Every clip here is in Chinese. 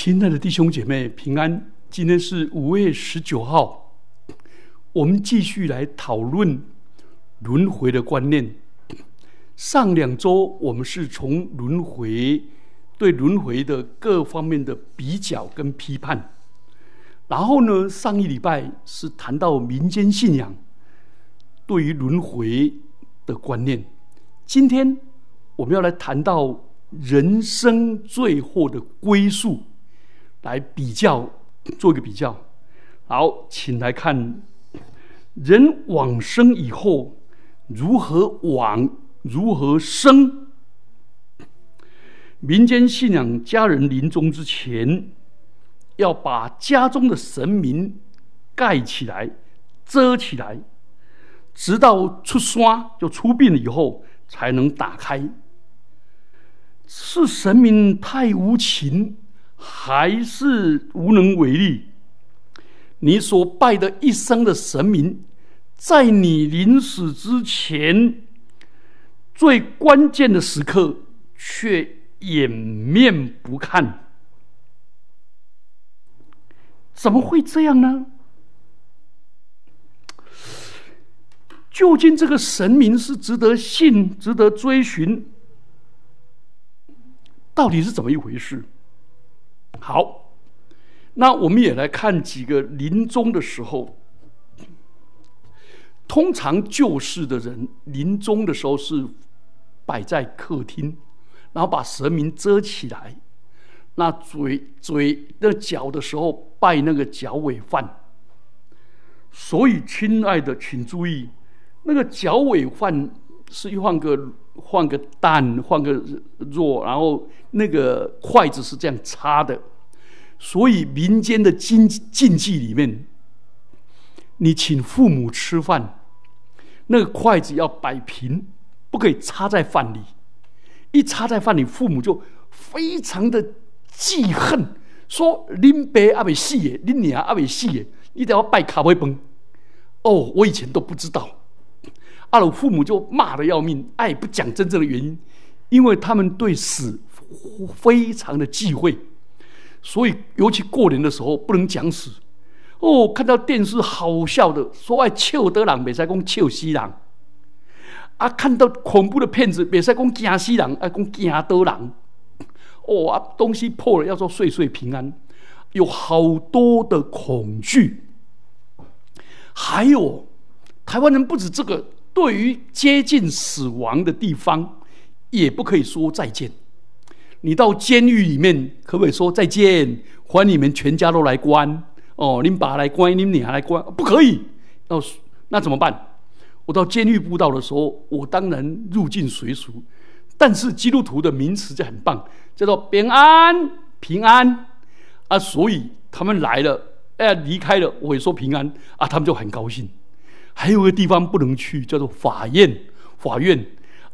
亲爱的弟兄姐妹，平安！今天是五月十九号，我们继续来讨论轮回的观念。上两周我们是从轮回对轮回的各方面的比较跟批判，然后呢，上一礼拜是谈到民间信仰对于轮回的观念。今天我们要来谈到人生最后的归宿。来比较，做一个比较。好，请来看人往生以后如何往，如何生。民间信仰，家人临终之前要把家中的神明盖起来、遮起来，直到出刷就出殡了以后才能打开。是神明太无情。还是无能为力。你所拜的一生的神明，在你临死之前最关键的时刻，却掩面不看。怎么会这样呢？究竟这个神明是值得信、值得追寻，到底是怎么一回事？好，那我们也来看几个临终的时候。通常救世的人临终的时候是摆在客厅，然后把神明遮起来，那嘴嘴那脚的时候拜那个脚尾饭。所以，亲爱的，请注意，那个脚尾饭是换个换个蛋，换个肉，然后那个筷子是这样插的。所以民间的禁禁忌里面，你请父母吃饭，那个筷子要摆平，不可以插在饭里。一插在饭里，父母就非常的记恨，说恁爸阿未死耶，恁娘阿未死耶，你得要拜卡威崩。哦，我以前都不知道。阿鲁父母就骂的要命，爱不讲真正的原因，因为他们对死非常的忌讳。所以，尤其过年的时候不能讲死。哦，看到电视好笑的，说爱笑得人，别再讲笑死人。啊，看到恐怖的片子，别再讲惊死人，啊，讲惊得人。哦啊，东西破了要说岁岁平安，有好多的恐惧。还有，台湾人不止这个，对于接近死亡的地方，也不可以说再见。你到监狱里面，可不可以说再见？欢迎你们全家都来关哦，您爸来关，您娘来关，不可以。那那怎么办？我到监狱布道的时候，我当然入境随俗。但是基督徒的名词就很棒，叫做平安平安啊。所以他们来了，哎，离开了，我也说平安啊，他们就很高兴。还有个地方不能去，叫做法院。法院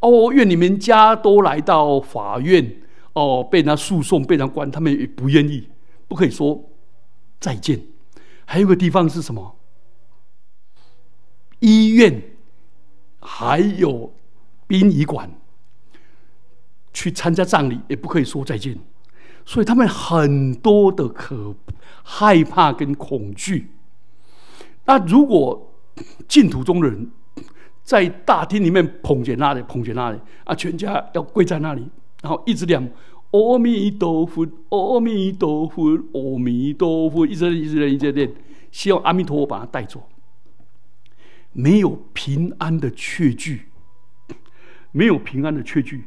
哦，愿你们家都来到法院。哦，被人家诉讼，被人关，他们也不愿意，不可以说再见。还有个地方是什么？医院，还有殡仪馆，去参加葬礼也不可以说再见。所以他们很多的可害怕跟恐惧。那如果净土中的人在大厅里面捧着那里，捧着那里啊，全家要跪在那里。然后一直念阿弥陀佛，阿弥陀佛，阿弥陀佛，一直一直念，一直念，希望阿弥陀佛把他带走。没有平安的确据，没有平安的确据，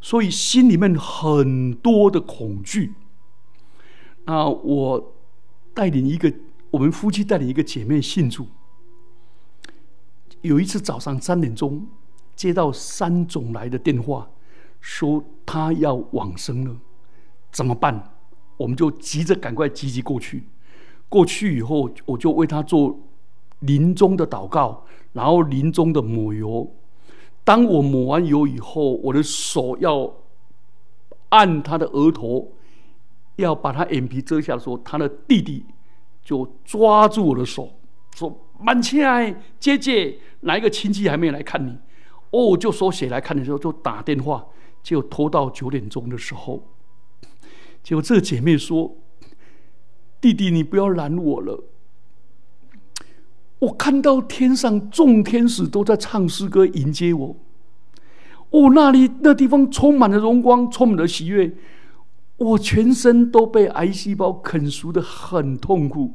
所以心里面很多的恐惧。那我带领一个，我们夫妻带领一个姐妹信主。有一次早上三点钟，接到三总来的电话。说他要往生了，怎么办？我们就急着赶快积极过去。过去以后，我就为他做临终的祷告，然后临终的抹油。当我抹完油以后，我的手要按他的额头，要把他眼皮遮下的时候，他的弟弟就抓住我的手，说：“满亲爱姐姐，哪一个亲戚还没有来看你？”哦，就说谁来看的时候，就打电话。就拖到九点钟的时候，结果这个姐妹说：“弟弟，你不要拦我了。我看到天上众天使都在唱诗歌迎接我。哦，那里那地方充满了荣光，充满了喜悦。我全身都被癌细胞啃熟的很痛苦。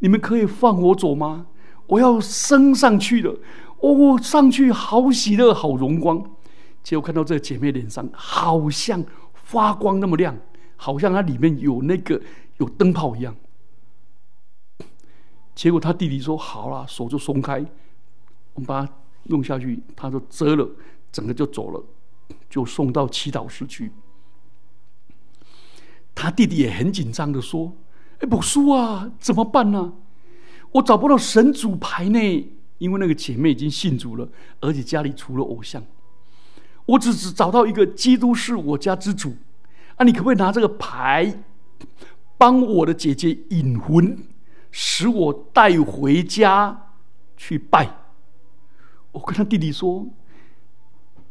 你们可以放我走吗？我要升上去了。哦，上去好喜乐，好荣光。结果看到这个姐妹脸上好像发光那么亮，好像它里面有那个有灯泡一样。结果他弟弟说：“好了，手就松开，我们把它弄下去。”他说：“遮了，整个就走了，就送到祈祷室去。”他弟弟也很紧张的说：“哎，不叔啊，怎么办呢？我找不到神主牌呢，因为那个姐妹已经信主了，而且家里除了偶像，我只只找到一个基督是我家之主。啊，你可不可以拿这个牌帮我的姐姐引魂？”使我带回家去拜。我跟他弟弟说：“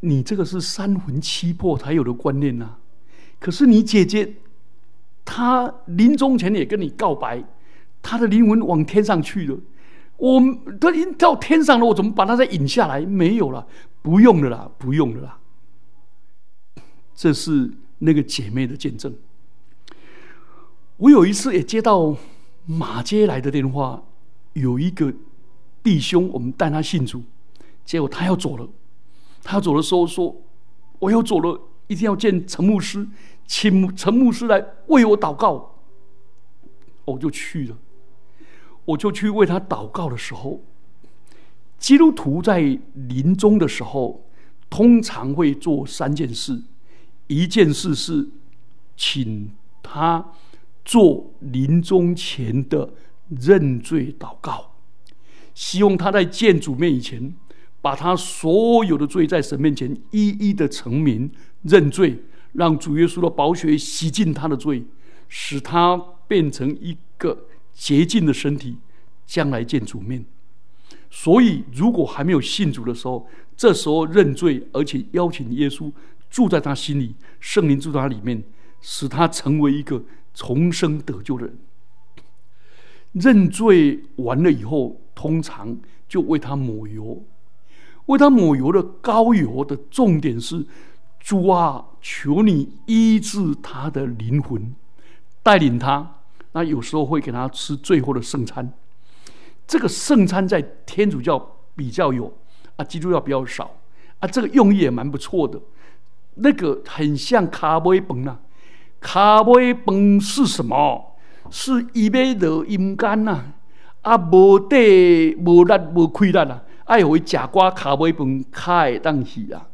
你这个是三魂七魄才有的观念呐。可是你姐姐，她临终前也跟你告白，他的灵魂往天上去了。我都已经到天上了，我怎么把他再引下来？没有了，不用了啦，不用了啦。这是那个姐妹的见证。我有一次也接到。”马街来的电话，有一个弟兄，我们带他信主，结果他要走了。他要走的时候说：“我要走了，一定要见陈牧师，请陈牧师来为我祷告。”我就去了，我就去为他祷告的时候，基督徒在临终的时候，通常会做三件事，一件事是请他。做临终前的认罪祷告，希望他在见主面以前，把他所有的罪在神面前一一的成名认罪，让主耶稣的宝血洗净他的罪，使他变成一个洁净的身体，将来见主面。所以，如果还没有信主的时候，这时候认罪，而且邀请耶稣住在他心里，圣灵住在他里面，使他成为一个。重生得救的人，认罪完了以后，通常就为他抹油。为他抹油的膏油的重点是：主啊，求你医治他的灵魂，带领他。那有时候会给他吃最后的圣餐。这个圣餐在天主教比较有，啊，基督教比较少。啊，这个用意也蛮不错的。那个很像卡威崩呐。卡尾饭是什么？是一杯的阴干呐！啊，无底无力无亏力啊！哎，会假瓜卡尾饭开当起啊！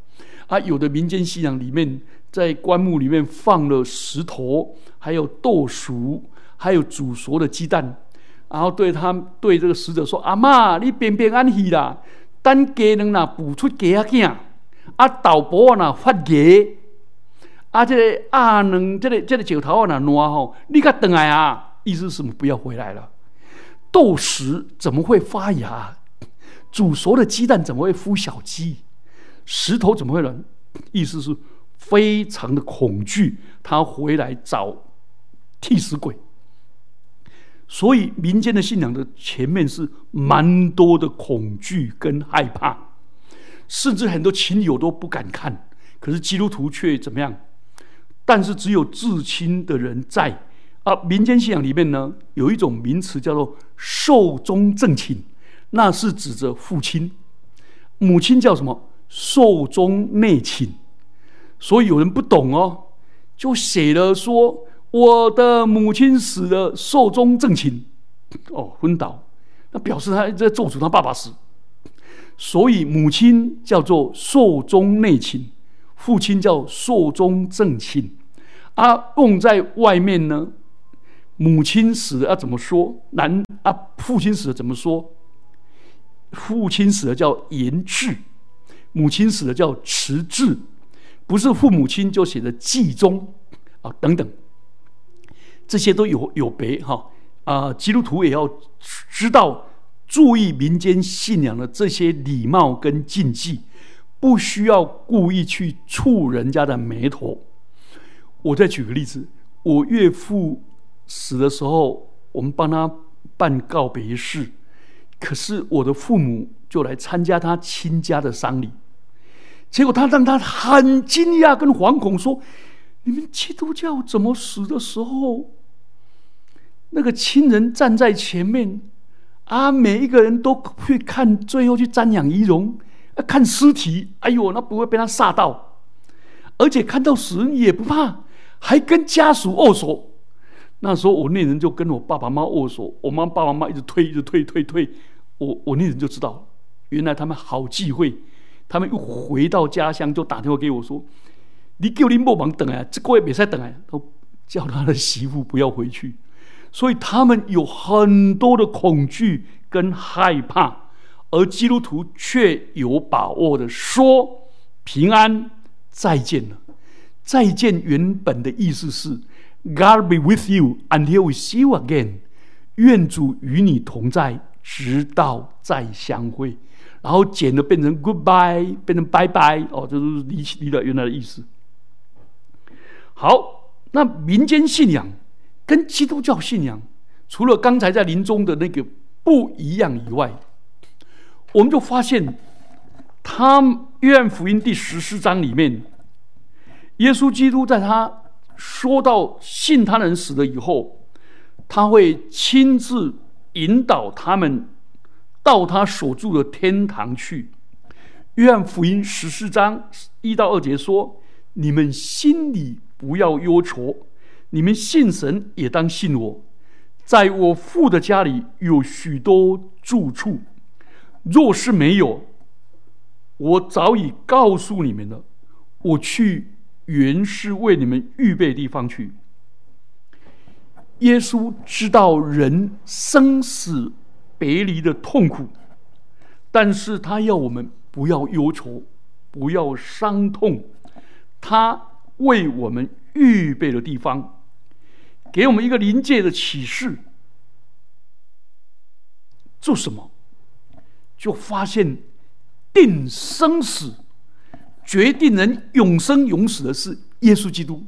啊，有的民间信仰里面，在棺木里面放了石头，还有豆薯，还有煮熟的鸡蛋，然后对他对这个死者说：“阿妈，你平平安喜啦！等家人呐补出家囝，啊，豆婆呐发芽。”啊，这个阿能，这个这个石头啊，烂吼，你看等来啊，意思是？不要回来了。豆石怎么会发芽？煮熟的鸡蛋怎么会孵小鸡？石头怎么会呢？意思是非常的恐惧，他回来找替死鬼。所以民间的信仰的前面是蛮多的恐惧跟害怕，甚至很多亲友都不敢看。可是基督徒却怎么样？但是只有至亲的人在啊，民间信仰里面呢，有一种名词叫做寿终正寝，那是指着父亲、母亲叫什么寿终内寝。所以有人不懂哦，就写了说我的母亲死了，寿终正寝，哦，昏倒，那表示他在咒诅他爸爸死。所以母亲叫做寿终内寝。父亲叫寿终正寝，啊，用在外面呢。母亲死了要怎么说？男啊，父亲死了怎么说？父亲死了叫言志，母亲死了叫迟志，不是父母亲就写的祭中啊等等，这些都有有别哈啊。基督徒也要知道注意民间信仰的这些礼貌跟禁忌。不需要故意去触人家的眉头。我再举个例子，我岳父死的时候，我们帮他办告别式，可是我的父母就来参加他亲家的丧礼，结果他让他很惊讶跟惶恐说：“你们基督教怎么死的时候，那个亲人站在前面啊，每一个人都去看，最后去瞻仰仪容，啊看尸体，哎呦，那不会被他吓到，而且看到死人也不怕。”还跟家属握手，那时候我那人就跟我爸爸妈妈握手，我妈爸爸妈妈一直推，一直推，推推，我我那人就知道，原来他们好忌讳，他们又回到家乡就打电话给我说：“你叫你莫忙等啊，这个月别再等啊。”都叫他的媳妇不要回去，所以他们有很多的恐惧跟害怕，而基督徒却有把握的说：“平安，再见了。”再见原本的意思是 God be with you until we see you again。愿主与你同在，直到再相会。然后简的变成 Goodbye，变成拜拜哦，就是离离了原来的意思。好，那民间信仰跟基督教信仰，除了刚才在临终的那个不一样以外，我们就发现，他约翰福音第十四章里面。耶稣基督在他说到信他人死了以后，他会亲自引导他们到他所住的天堂去。约翰福音十四章一到二节说：“你们心里不要忧愁，你们信神也当信我。在我父的家里有许多住处，若是没有，我早已告诉你们了。我去。”原是为你们预备地方去。耶稣知道人生死别离的痛苦，但是他要我们不要忧愁，不要伤痛。他为我们预备的地方，给我们一个临界的启示。做什么？就发现定生死。决定人永生永死的是耶稣基督，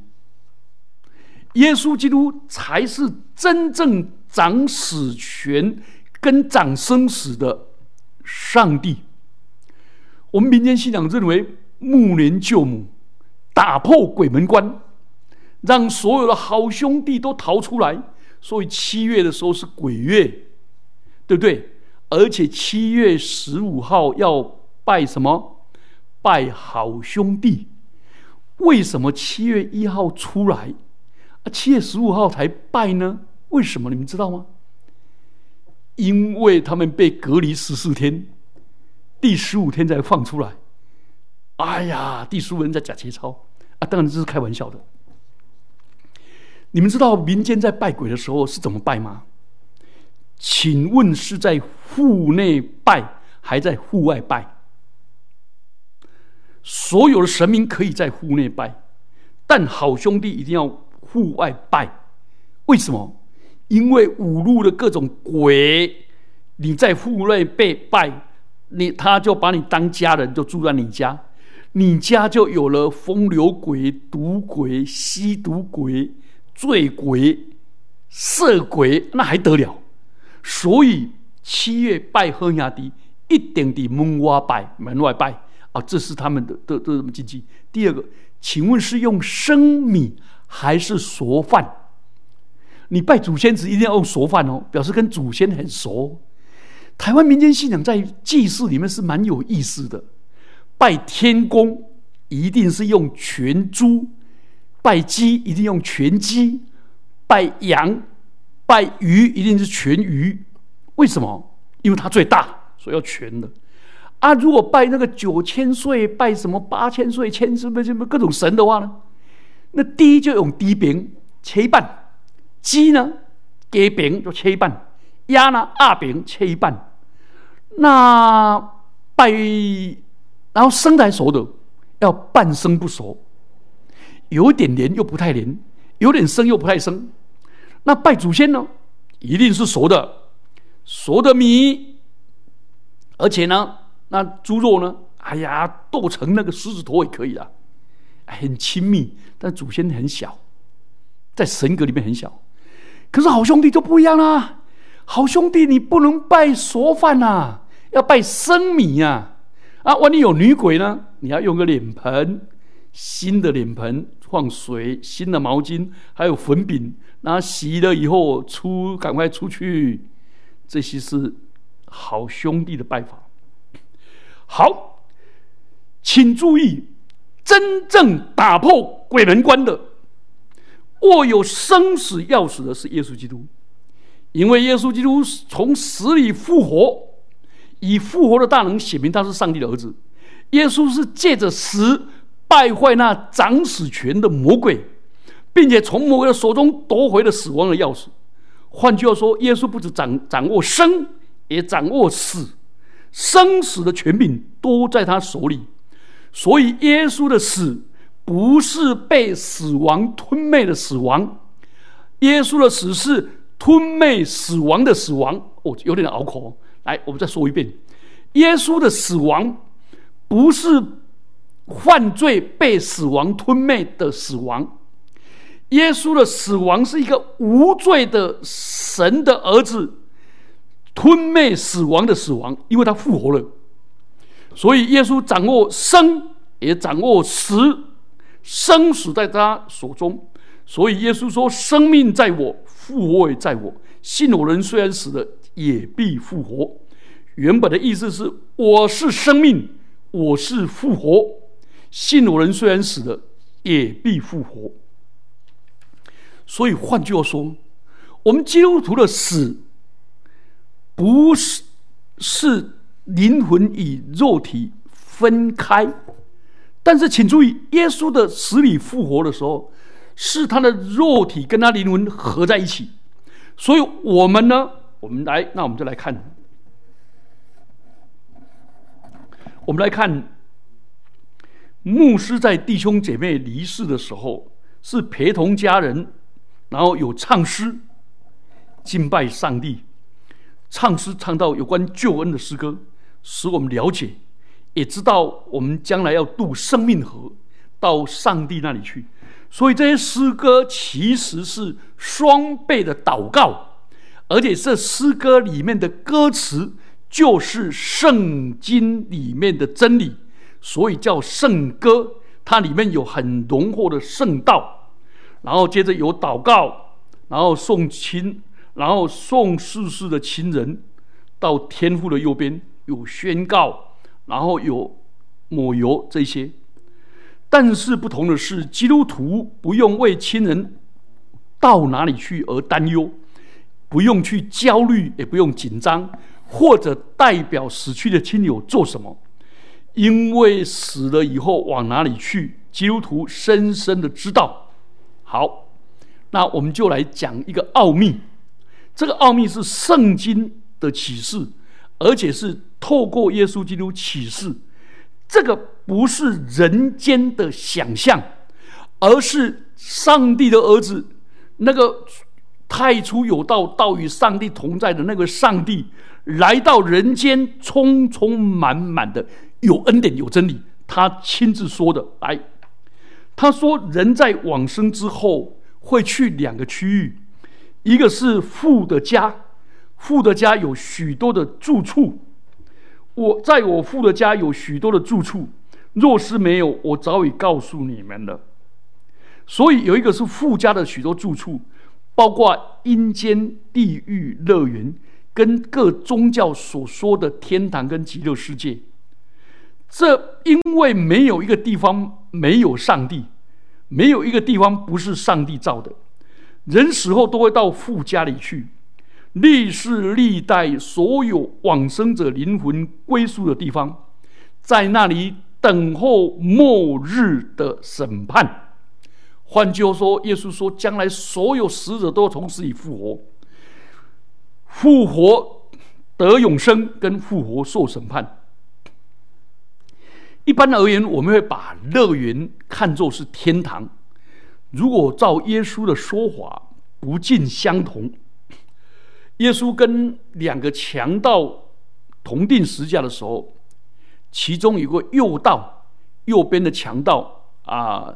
耶稣基督才是真正掌死权跟掌生死的上帝。我们民间信仰认为，暮年救母打破鬼门关，让所有的好兄弟都逃出来，所以七月的时候是鬼月，对不对？而且七月十五号要拜什么？拜好兄弟，为什么七月一号出来，啊七月十五号才拜呢？为什么你们知道吗？因为他们被隔离十四天，第十五天才放出来。哎呀，第十五人在假切操啊！当然这是开玩笑的。你们知道民间在拜鬼的时候是怎么拜吗？请问是在户内拜，还在户外拜？所有的神明可以在户内拜，但好兄弟一定要户外拜。为什么？因为五路的各种鬼，你在户内被拜，你他就把你当家人，就住在你家，你家就有了风流鬼、毒鬼、吸毒鬼、醉鬼、色鬼，那还得了？所以七月拜喝牙迪，一定得门外拜，门外拜。啊，这是他们的的的什么禁忌？第二个，请问是用生米还是熟饭？你拜祖先时一定要用熟饭哦，表示跟祖先很熟。台湾民间信仰在祭祀里面是蛮有意思的，拜天公一定是用全猪，拜鸡一定用全鸡，拜羊、拜鱼一定是全鱼。为什么？因为它最大，所以要全的。啊，如果拜那个九千岁，拜什么八千岁、千什么什么各种神的话呢？那低就用低饼切一半，鸡呢，给饼就切一半，鸭呢，二饼切一半。那拜，然后生来熟的要半生不熟，有点黏又不太黏，有点生又不太生。那拜祖先呢，一定是熟的，熟的米，而且呢。那猪肉呢？哎呀，剁成那个狮子头也可以啊，很亲密。但祖先很小，在神格里面很小。可是好兄弟就不一样啦，好兄弟你不能拜熟饭呐，要拜生米呀！啊，万一有女鬼呢？你要用个脸盆，新的脸盆放水，新的毛巾，还有粉饼，然后洗了以后出，赶快出去。这些是好兄弟的拜访。好，请注意，真正打破鬼门关的。握有生死钥匙的是耶稣基督，因为耶稣基督从死里复活，以复活的大能显明他是上帝的儿子。耶稣是借着死败坏那掌死权的魔鬼，并且从魔鬼的手中夺回了死亡的钥匙。换句话说，耶稣不止掌掌握生，也掌握死，生死的权柄都在他手里。所以，耶稣的死。不是被死亡吞灭的死亡，耶稣的死是吞灭死亡的死亡。哦，有点拗口。来，我们再说一遍：耶稣的死亡不是犯罪被死亡吞灭的死亡，耶稣的死亡是一个无罪的神的儿子吞灭死亡的死亡，因为他复活了。所以，耶稣掌握生，也掌握死。生死在他手中，所以耶稣说：“生命在我，复活也在我。信我人虽然死了，也必复活。”原本的意思是：“我是生命，我是复活。信我人虽然死了，也必复活。”所以换句话说，我们基督徒的死，不是是灵魂与肉体分开。但是，请注意，耶稣的死里复活的时候，是他的肉体跟他灵魂合在一起。所以，我们呢，我们来，那我们就来看，我们来看，牧师在弟兄姐妹离世的时候，是陪同家人，然后有唱诗敬拜上帝，唱诗唱到有关救恩的诗歌，使我们了解。也知道我们将来要渡生命河，到上帝那里去，所以这些诗歌其实是双倍的祷告，而且这诗歌里面的歌词就是圣经里面的真理，所以叫圣歌。它里面有很浓厚的圣道，然后接着有祷告，然后送亲，然后送逝世的亲人到天父的右边，有宣告。然后有抹油这些，但是不同的是，基督徒不用为亲人到哪里去而担忧，不用去焦虑，也不用紧张，或者代表死去的亲友做什么，因为死了以后往哪里去，基督徒深深的知道。好，那我们就来讲一个奥秘，这个奥秘是圣经的启示，而且是。透过耶稣基督启示，这个不是人间的想象，而是上帝的儿子，那个太初有道，道与上帝同在的那个上帝，来到人间，充充满满的有恩典有真理。他亲自说的，来，他说人在往生之后会去两个区域，一个是父的家，父的家有许多的住处。我在我父的家有许多的住处，若是没有，我早已告诉你们了。所以有一个是父家的许多住处，包括阴间、地狱、乐园，跟各宗教所说的天堂跟极乐世界。这因为没有一个地方没有上帝，没有一个地方不是上帝造的。人死后都会到父家里去。历世历代所有往生者灵魂归宿的地方，在那里等候末日的审判。换句话说，耶稣说，将来所有死者都要从死里复活，复活得永生，跟复活受审判。一般而言，我们会把乐园看作是天堂。如果照耶稣的说法，不尽相同。耶稣跟两个强盗同定十架的时候，其中有个右道，右边的强盗啊，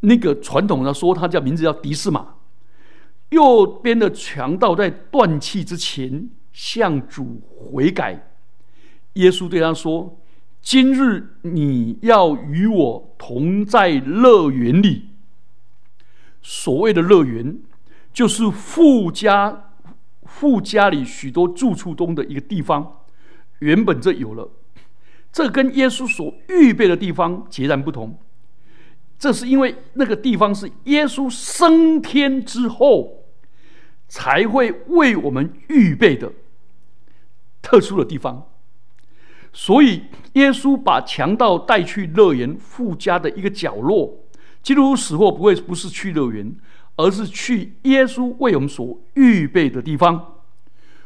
那个传统的说，他叫名字叫迪斯马。右边的强盗在断气之前向主悔改，耶稣对他说：“今日你要与我同在乐园里。”所谓的乐园，就是富家富家里许多住处中的一个地方。原本这有了，这跟耶稣所预备的地方截然不同。这是因为那个地方是耶稣升天之后才会为我们预备的特殊的地方。所以，耶稣把强盗带去乐园富家的一个角落。基督徒死后不会不是去乐园，而是去耶稣为我们所预备的地方。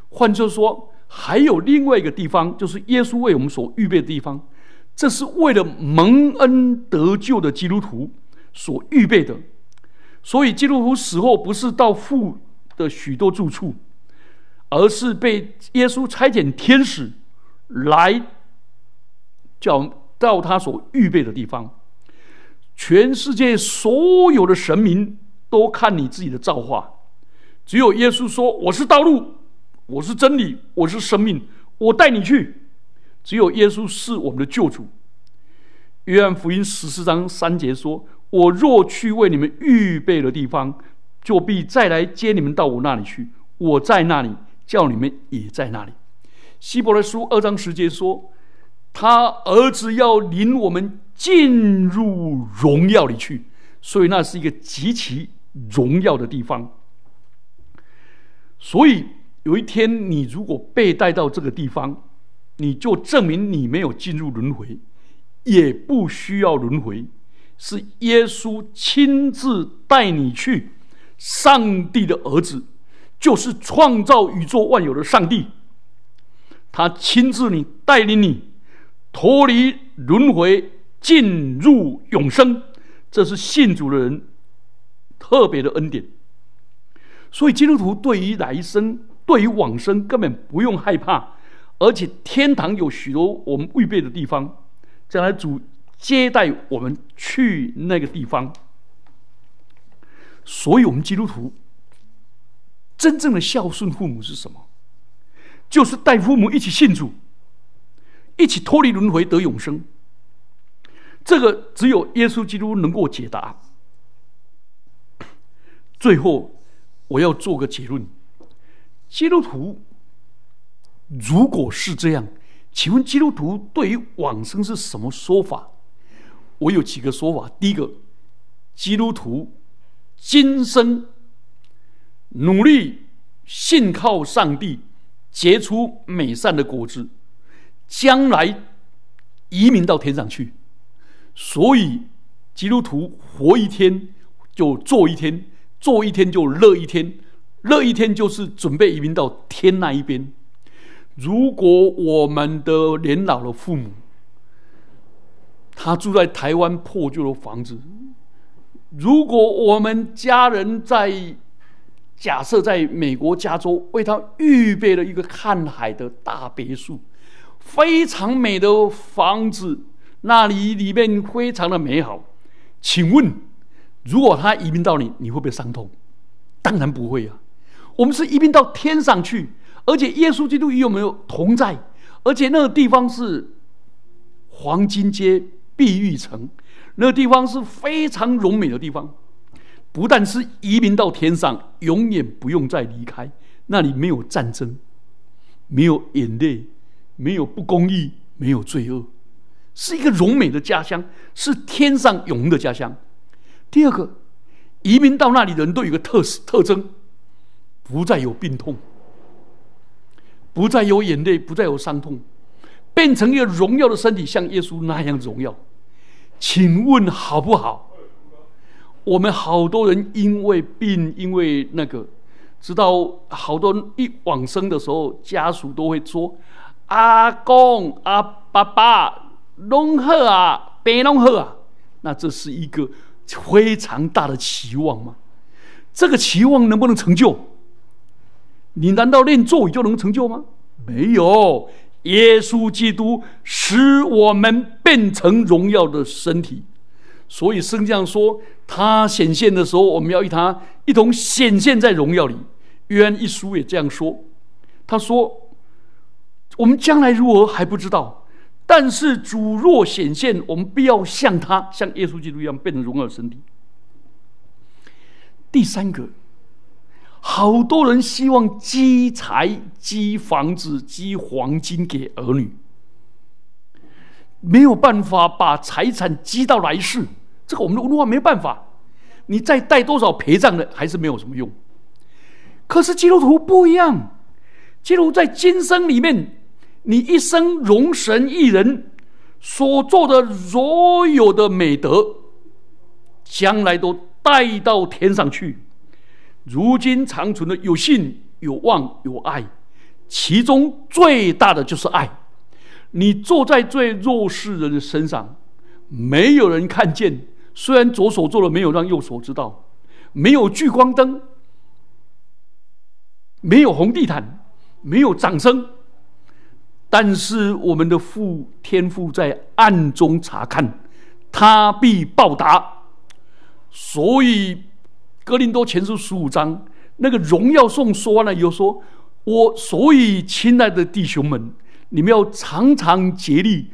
换句话说，还有另外一个地方，就是耶稣为我们所预备的地方。这是为了蒙恩得救的基督徒所预备的。所以，基督徒死后不是到父的许多住处，而是被耶稣差遣天使来叫到他所预备的地方。全世界所有的神明都看你自己的造化，只有耶稣说：“我是道路，我是真理，我是生命，我带你去。”只有耶稣是我们的救主。约翰福音十四章三节说：“我若去为你们预备的地方，就必再来接你们到我那里去。我在那里，叫你们也在那里。”希伯来书二章十节说：“他儿子要领我们。”进入荣耀里去，所以那是一个极其荣耀的地方。所以有一天，你如果被带到这个地方，你就证明你没有进入轮回，也不需要轮回，是耶稣亲自带你去。上帝的儿子就是创造宇宙万有的上帝，他亲自你带领你脱离轮回。进入永生，这是信主的人特别的恩典。所以基督徒对于来生、对于往生根本不用害怕，而且天堂有许多我们预备的地方，将来主接待我们去那个地方。所以，我们基督徒真正的孝顺父母是什么？就是带父母一起信主，一起脱离轮回得永生。这个只有耶稣基督能够解答。最后，我要做个结论：基督徒如果是这样，请问基督徒对于往生是什么说法？我有几个说法。第一个，基督徒今生努力信靠上帝，结出美善的果子，将来移民到天上去。所以，基督徒活一天就做一天，做一天就乐一天，乐一天就是准备移民到天那一边。如果我们的年老的父母，他住在台湾破旧的房子；如果我们家人在假设在美国加州为他预备了一个看海的大别墅，非常美的房子。那里里面非常的美好，请问，如果他移民到你，你会不会伤痛？当然不会啊！我们是移民到天上去，而且耶稣基督与我们有同在，而且那个地方是黄金街碧玉城，那个地方是非常荣美的地方。不但是移民到天上，永远不用再离开，那里没有战争，没有眼泪，没有不公义，没有罪恶。是一个荣美的家乡，是天上永恒的家乡。第二个，移民到那里的人都有个特特征，不再有病痛，不再有眼泪，不再有伤痛，变成一个荣耀的身体，像耶稣那样荣耀。请问好不好？我们好多人因为病，因为那个，直到好多人一往生的时候，家属都会说：“阿公、阿爸爸。”龙鹤啊，白龙鹤啊，那这是一个非常大的期望吗？这个期望能不能成就？你难道练咒语就能成就吗？没有，耶稣基督使我们变成荣耀的身体，所以圣经上说，他显现的时候，我们要与他一同显现在荣耀里。约翰一书也这样说，他说：“我们将来如何还不知道，但是主若显现，我们必要像他，像耶稣基督一样，变成荣耀的身体。”第三个，好多人希望积财、积房子、积黄金给儿女，没有办法把财产积到来世。这个我们的文化没办法，你再带多少陪葬的，还是没有什么用。可是基督徒不一样，基督徒在今生里面，你一生容神一人所做的所有的美德，将来都带到天上去。如今长存的有信、有望、有爱，其中最大的就是爱。你坐在最弱势人的身上，没有人看见。虽然左手做了没有让右手知道，没有聚光灯，没有红地毯，没有掌声，但是我们的父天父在暗中查看，他必报答。所以哥林多前书十五章那个荣耀颂说完了以后说：“我所以亲爱的弟兄们，你们要常常竭力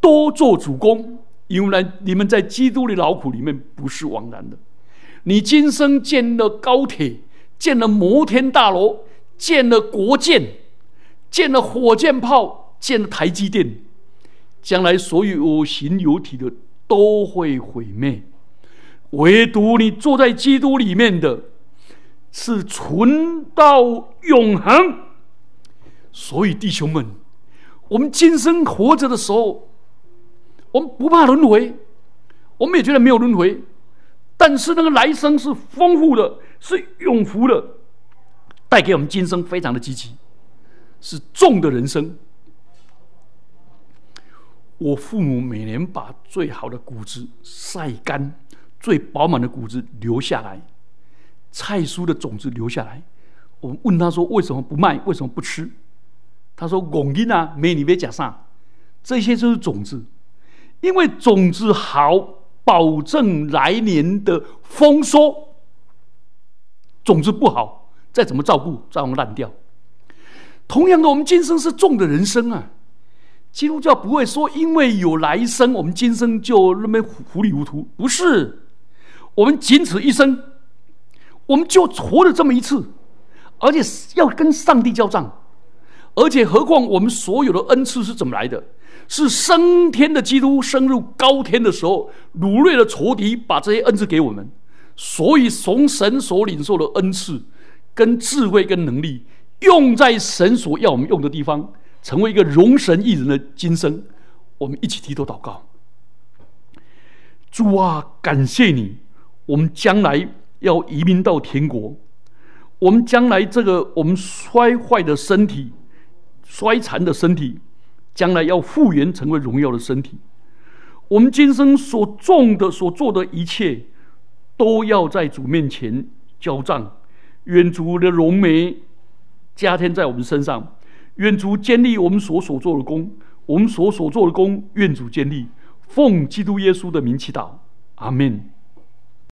多做主公。”因为呢，你们在基督的劳苦里面不是枉然的。你今生建了高铁，建了摩天大楼，建了国建，建了火箭炮，建了台积电，将来所有有形有体的都会毁灭，唯独你坐在基督里面的，是存到永恒。所以弟兄们，我们今生活着的时候。我们不怕轮回，我们也觉得没有轮回，但是那个来生是丰富的，是永福的，带给我们今生非常的积极，是重的人生。我父母每年把最好的谷子晒干，最饱满的谷子留下来，菜蔬的种子留下来。我问他说：“为什么不卖？为什么不吃？”他说：“拱因啊，没你别讲上，这些就是种子。”因为种子好，保证来年的丰收。种子不好，再怎么照顾，照样烂掉。同样的，我们今生是种的人生啊。基督教不会说，因为有来生，我们今生就那么糊里糊涂。不是，我们仅此一生，我们就活了这么一次，而且要跟上帝交账。而且，何况我们所有的恩赐是怎么来的？是升天的基督升入高天的时候，掳掠了仇敌，把这些恩赐给我们。所以从神所领受的恩赐、跟智慧、跟能力，用在神所要我们用的地方，成为一个容神一人的今生。我们一起低头祷告：主啊，感谢你！我们将来要移民到天国，我们将来这个我们衰坏的身体、衰残的身体。将来要复原成为荣耀的身体，我们今生所种的、所做的一切，都要在主面前交账。愿主的荣美加添在我们身上，愿主建立我们所所做的功，我们所所做的功，愿主建立。奉基督耶稣的名祈祷，阿门。